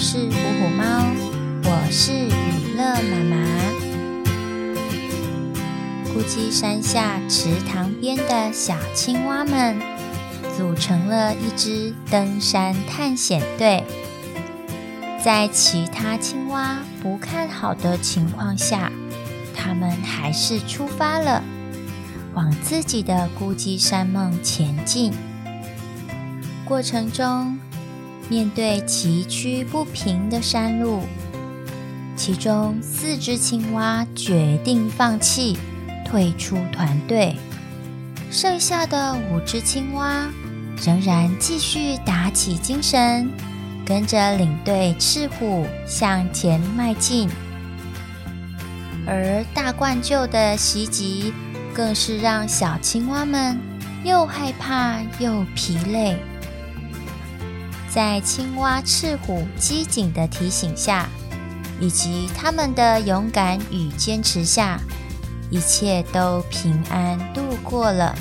是虎虎猫，我是雨乐妈妈。孤鸡山下池塘边的小青蛙们组成了一支登山探险队，在其他青蛙不看好的情况下，他们还是出发了，往自己的孤鸡山梦前进。过程中，面对崎岖不平的山路，其中四只青蛙决定放弃，退出团队。剩下的五只青蛙仍然继续打起精神，跟着领队赤虎向前迈进。而大冠鹫的袭击，更是让小青蛙们又害怕又疲累。在青蛙赤虎机警的提醒下，以及他们的勇敢与坚持下，一切都平安度过了。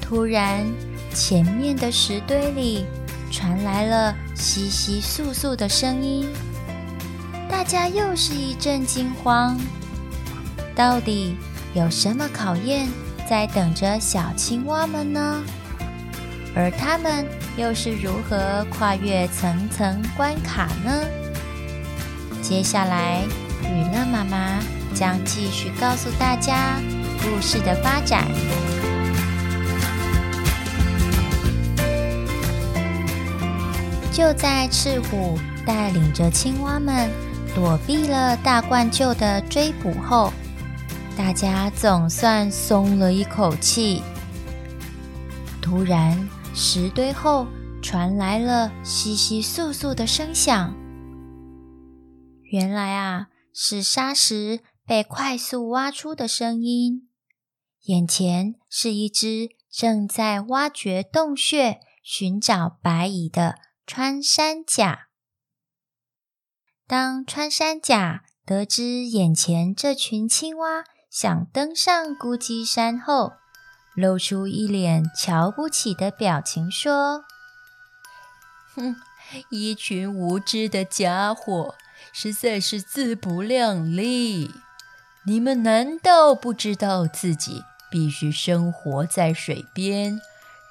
突然，前面的石堆里传来了窸窸窣窣的声音，大家又是一阵惊慌。到底有什么考验在等着小青蛙们呢？而他们又是如何跨越层层关卡呢？接下来，雨乐妈妈将继续告诉大家故事的发展。就在赤虎带领着青蛙们躲避了大冠鹫的追捕后，大家总算松了一口气。突然，石堆后传来了窸窸窣窣的声响，原来啊，是沙石被快速挖出的声音。眼前是一只正在挖掘洞穴、寻找白蚁的穿山甲。当穿山甲得知眼前这群青蛙想登上孤鸡山后，露出一脸瞧不起的表情，说：“哼，一群无知的家伙，实在是自不量力！你们难道不知道自己必须生活在水边，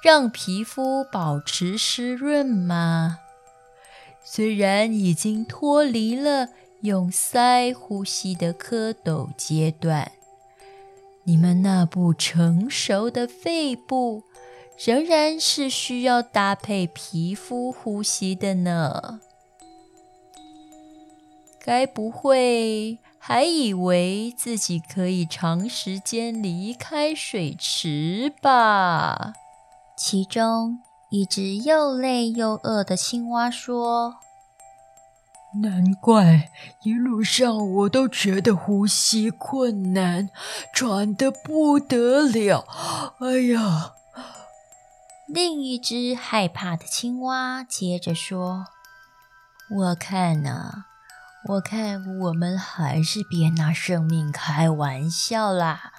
让皮肤保持湿润吗？虽然已经脱离了用鳃呼吸的蝌蚪阶段。”你们那不成熟的肺部仍然是需要搭配皮肤呼吸的呢。该不会还以为自己可以长时间离开水池吧？其中一只又累又饿的青蛙说。难怪一路上我都觉得呼吸困难，喘得不得了。哎呀！另一只害怕的青蛙接着说：“我看呐、我看我们还是别拿生命开玩笑啦，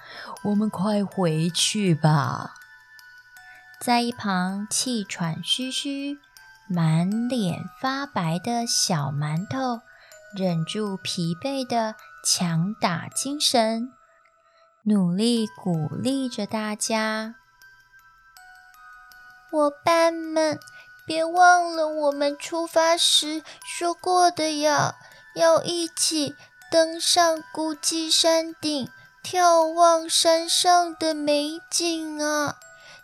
我们快回去吧。”在一旁气喘吁吁。满脸发白的小馒头忍住疲惫的强打精神，努力鼓励着大家：“伙伴们，别忘了我们出发时说过的呀，要一起登上孤鸡山顶，眺望山上的美景啊！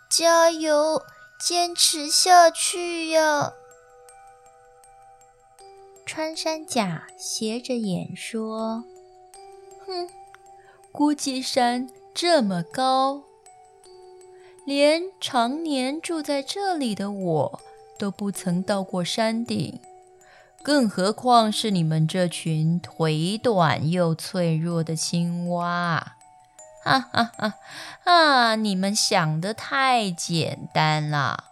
加油！”坚持下去呀！穿山甲斜着眼说：“哼，估计山这么高，连常年住在这里的我都不曾到过山顶，更何况是你们这群腿短又脆弱的青蛙。”哈哈哈！啊，你们想得太简单了。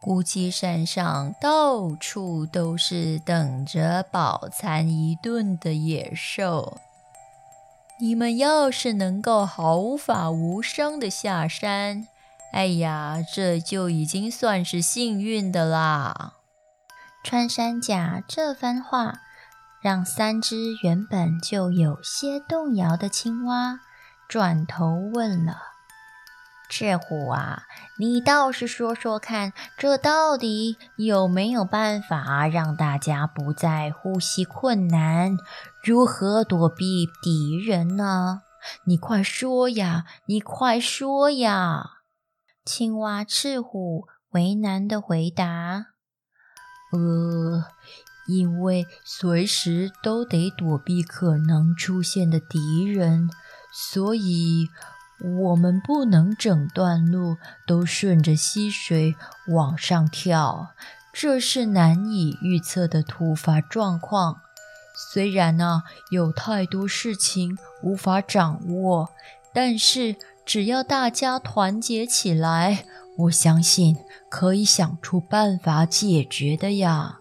孤鸡山上到处都是等着饱餐一顿的野兽。你们要是能够毫发无伤的下山，哎呀，这就已经算是幸运的啦。穿山甲这番话，让三只原本就有些动摇的青蛙转头问了：“赤虎啊，你倒是说说看，这到底有没有办法让大家不再呼吸困难？如何躲避敌人呢？你快说呀！你快说呀！”青蛙赤虎为难的回答。呃，因为随时都得躲避可能出现的敌人，所以我们不能整段路都顺着溪水往上跳，这是难以预测的突发状况。虽然呢，有太多事情无法掌握，但是只要大家团结起来。我相信可以想出办法解决的呀。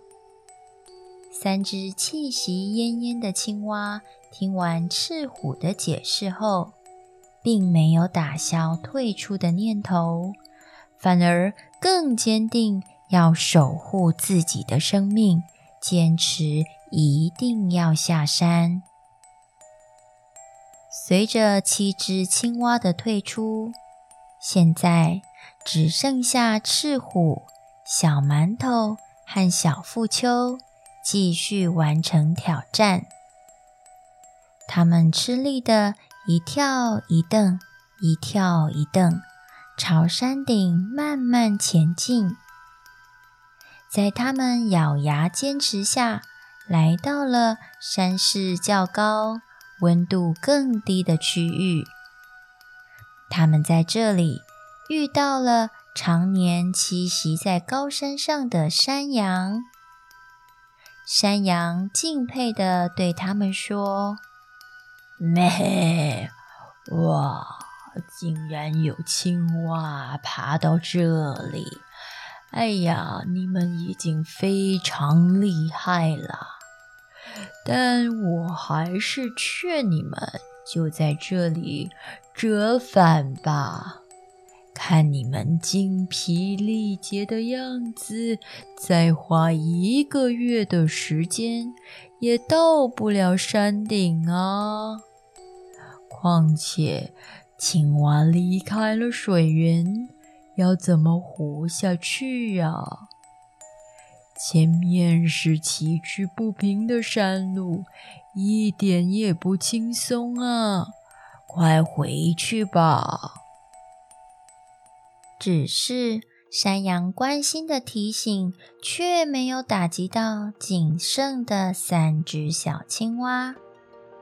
三只气息奄奄的青蛙听完赤虎的解释后，并没有打消退出的念头，反而更坚定要守护自己的生命，坚持一定要下山。随着七只青蛙的退出，现在。只剩下赤虎、小馒头和小富秋继续完成挑战。他们吃力的一跳一蹬，一跳一蹬，朝山顶慢慢前进。在他们咬牙坚持下，来到了山势较高、温度更低的区域。他们在这里。遇到了常年栖息在高山上的山羊，山羊敬佩地对他们说：“咩，哇，竟然有青蛙爬到这里！哎呀，你们已经非常厉害了，但我还是劝你们就在这里折返吧。”看你们精疲力竭的样子，再花一个月的时间也到不了山顶啊！况且，青蛙离开了水源，要怎么活下去呀？前面是崎岖不平的山路，一点也不轻松啊！快回去吧。只是山羊关心的提醒，却没有打击到仅剩的三只小青蛙。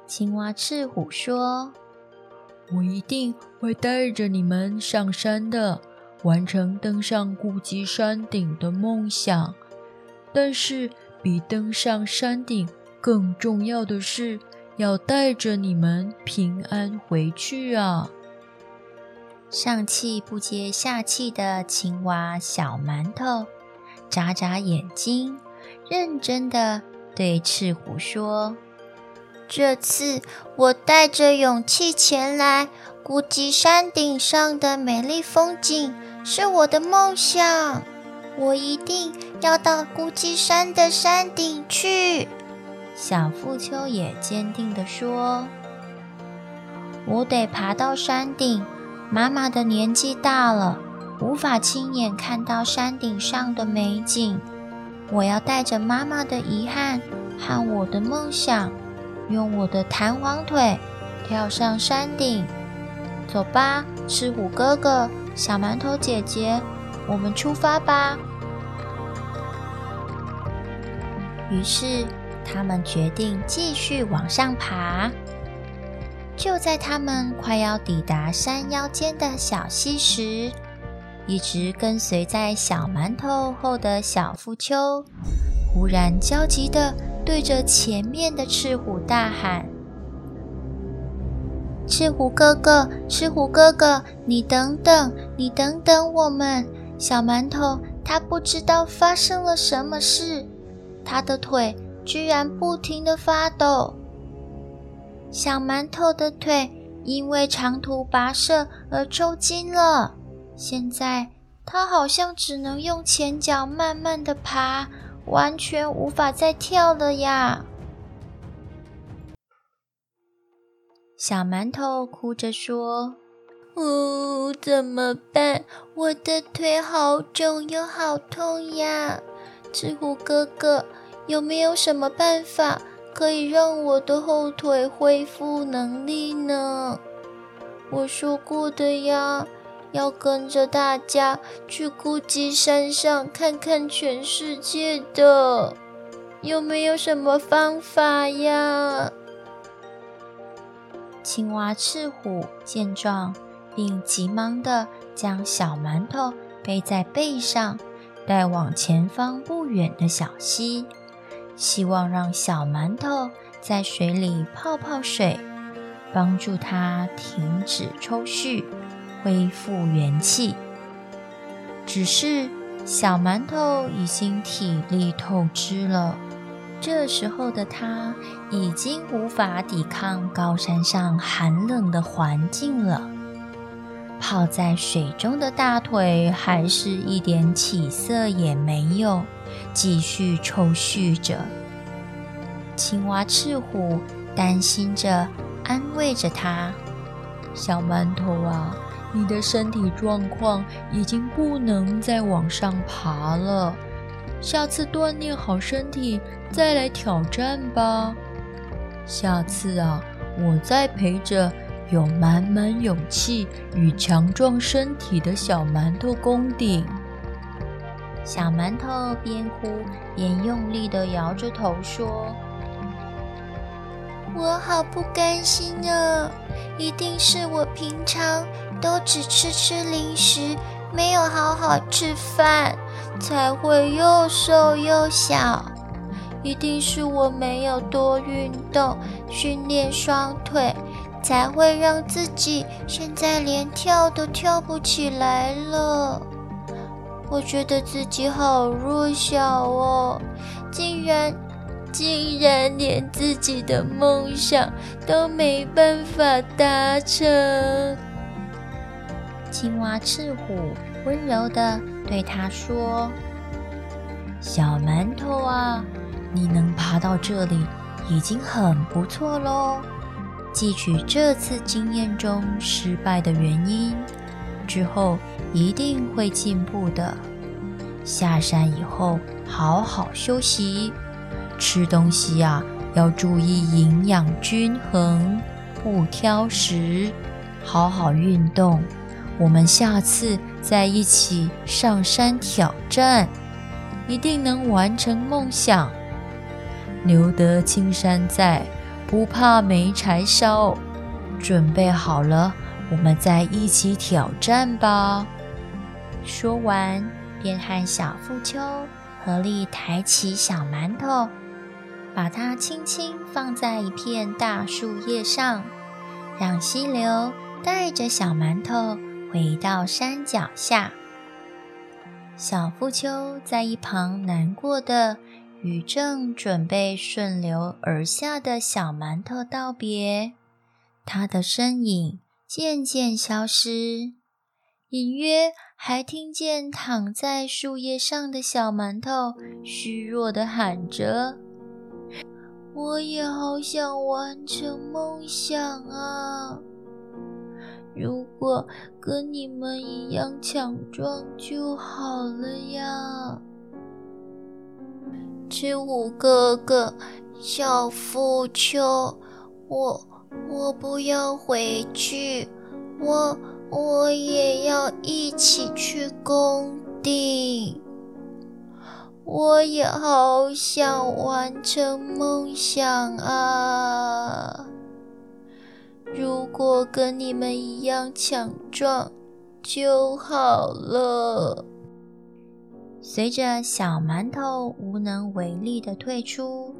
青蛙赤虎说：“我一定会带着你们上山的，完成登上顾及山顶的梦想。但是，比登上山顶更重要的是，要带着你们平安回去啊！”上气不接下气的青蛙小馒头眨眨眼睛，认真的对赤虎说：“这次我带着勇气前来，孤寂山顶上的美丽风景是我的梦想，我一定要到孤寂山的山顶去。”小富秋也坚定的说：“我得爬到山顶。”妈妈的年纪大了，无法亲眼看到山顶上的美景。我要带着妈妈的遗憾和我的梦想，用我的弹簧腿跳上山顶。走吧，赤虎哥哥，小馒头姐姐，我们出发吧。于是，他们决定继续往上爬。就在他们快要抵达山腰间的小溪时，一直跟随在小馒头后的小腹秋，忽然焦急地对着前面的赤虎大喊：“赤虎哥哥，赤虎哥哥，你等等，你等等我们！小馒头他不知道发生了什么事，他的腿居然不停地发抖。”小馒头的腿因为长途跋涉而抽筋了，现在他好像只能用前脚慢慢的爬，完全无法再跳了呀！小馒头哭着说：“哦，怎么办？我的腿好肿又好痛呀！赤虎哥哥，有没有什么办法可以让我的后腿恢复能力呢？我说过的呀。”要跟着大家去孤寂山上看看全世界的，有没有什么方法呀？青蛙赤虎见状，并急忙地将小馒头背在背上，带往前方不远的小溪，希望让小馒头在水里泡泡水，帮助它停止抽搐。恢复元气，只是小馒头已经体力透支了。这时候的他已经无法抵抗高山上寒冷的环境了。泡在水中的大腿还是一点起色也没有，继续抽搐着。青蛙赤虎担心着，安慰着他：“小馒头啊。”你的身体状况已经不能再往上爬了，下次锻炼好身体再来挑战吧。下次啊，我再陪着有满满勇气与强壮身体的小馒头攻顶。小馒头边哭边用力地摇着头说：“我好不甘心啊，一定是我平常。”都只吃吃零食，没有好好吃饭，才会又瘦又小。一定是我没有多运动，训练双腿，才会让自己现在连跳都跳不起来了。我觉得自己好弱小哦，竟然，竟然连自己的梦想都没办法达成。青蛙赤虎温柔地对他说：“小馒头啊，你能爬到这里已经很不错喽。汲取这次经验中失败的原因，之后一定会进步的。下山以后好好休息，吃东西呀，要注意营养均衡，不挑食，好好运动。”我们下次再一起上山挑战，一定能完成梦想。留得青山在，不怕没柴烧。准备好了，我们再一起挑战吧。说完，便和小富秋合力抬起小馒头，把它轻轻放在一片大树叶上，让溪流带着小馒头。回到山脚下，小富秋在一旁难过的与正准备顺流而下的小馒头道别，他的身影渐渐消失，隐约还听见躺在树叶上的小馒头虚弱的喊着：“我也好想完成梦想啊！”我跟你们一样强壮就好了呀，赤虎哥哥，小富秋，我我不要回去，我我也要一起去工地，我也好想完成梦想啊。如果跟你们一样强壮就好了。随着小馒头无能为力的退出，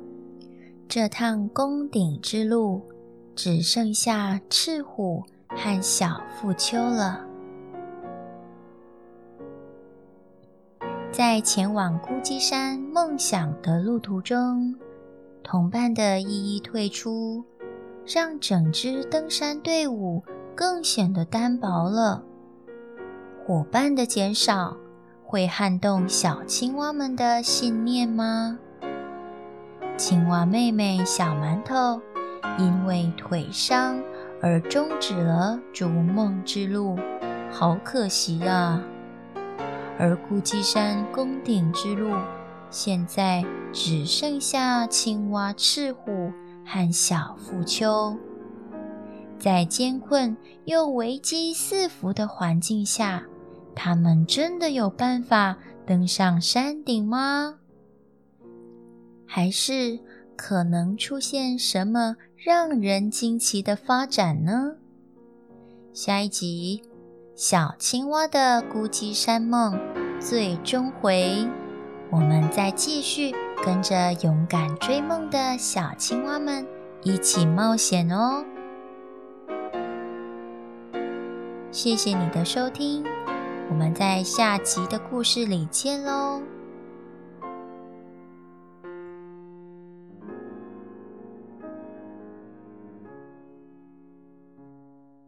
这趟攻顶之路只剩下赤虎和小富秋了。在前往孤寂山梦想的路途中，同伴的一一退出。让整支登山队伍更显得单薄了。伙伴的减少，会撼动小青蛙们的信念吗？青蛙妹妹小馒头因为腿伤而终止了逐梦之路，好可惜啊！而孤寂山攻顶之路，现在只剩下青蛙赤虎和小富秋。在艰困又危机四伏的环境下，他们真的有办法登上山顶吗？还是可能出现什么让人惊奇的发展呢？下一集《小青蛙的孤寂山梦》最终回，我们再继续跟着勇敢追梦的小青蛙们一起冒险哦！谢谢你的收听，我们在下集的故事里见喽。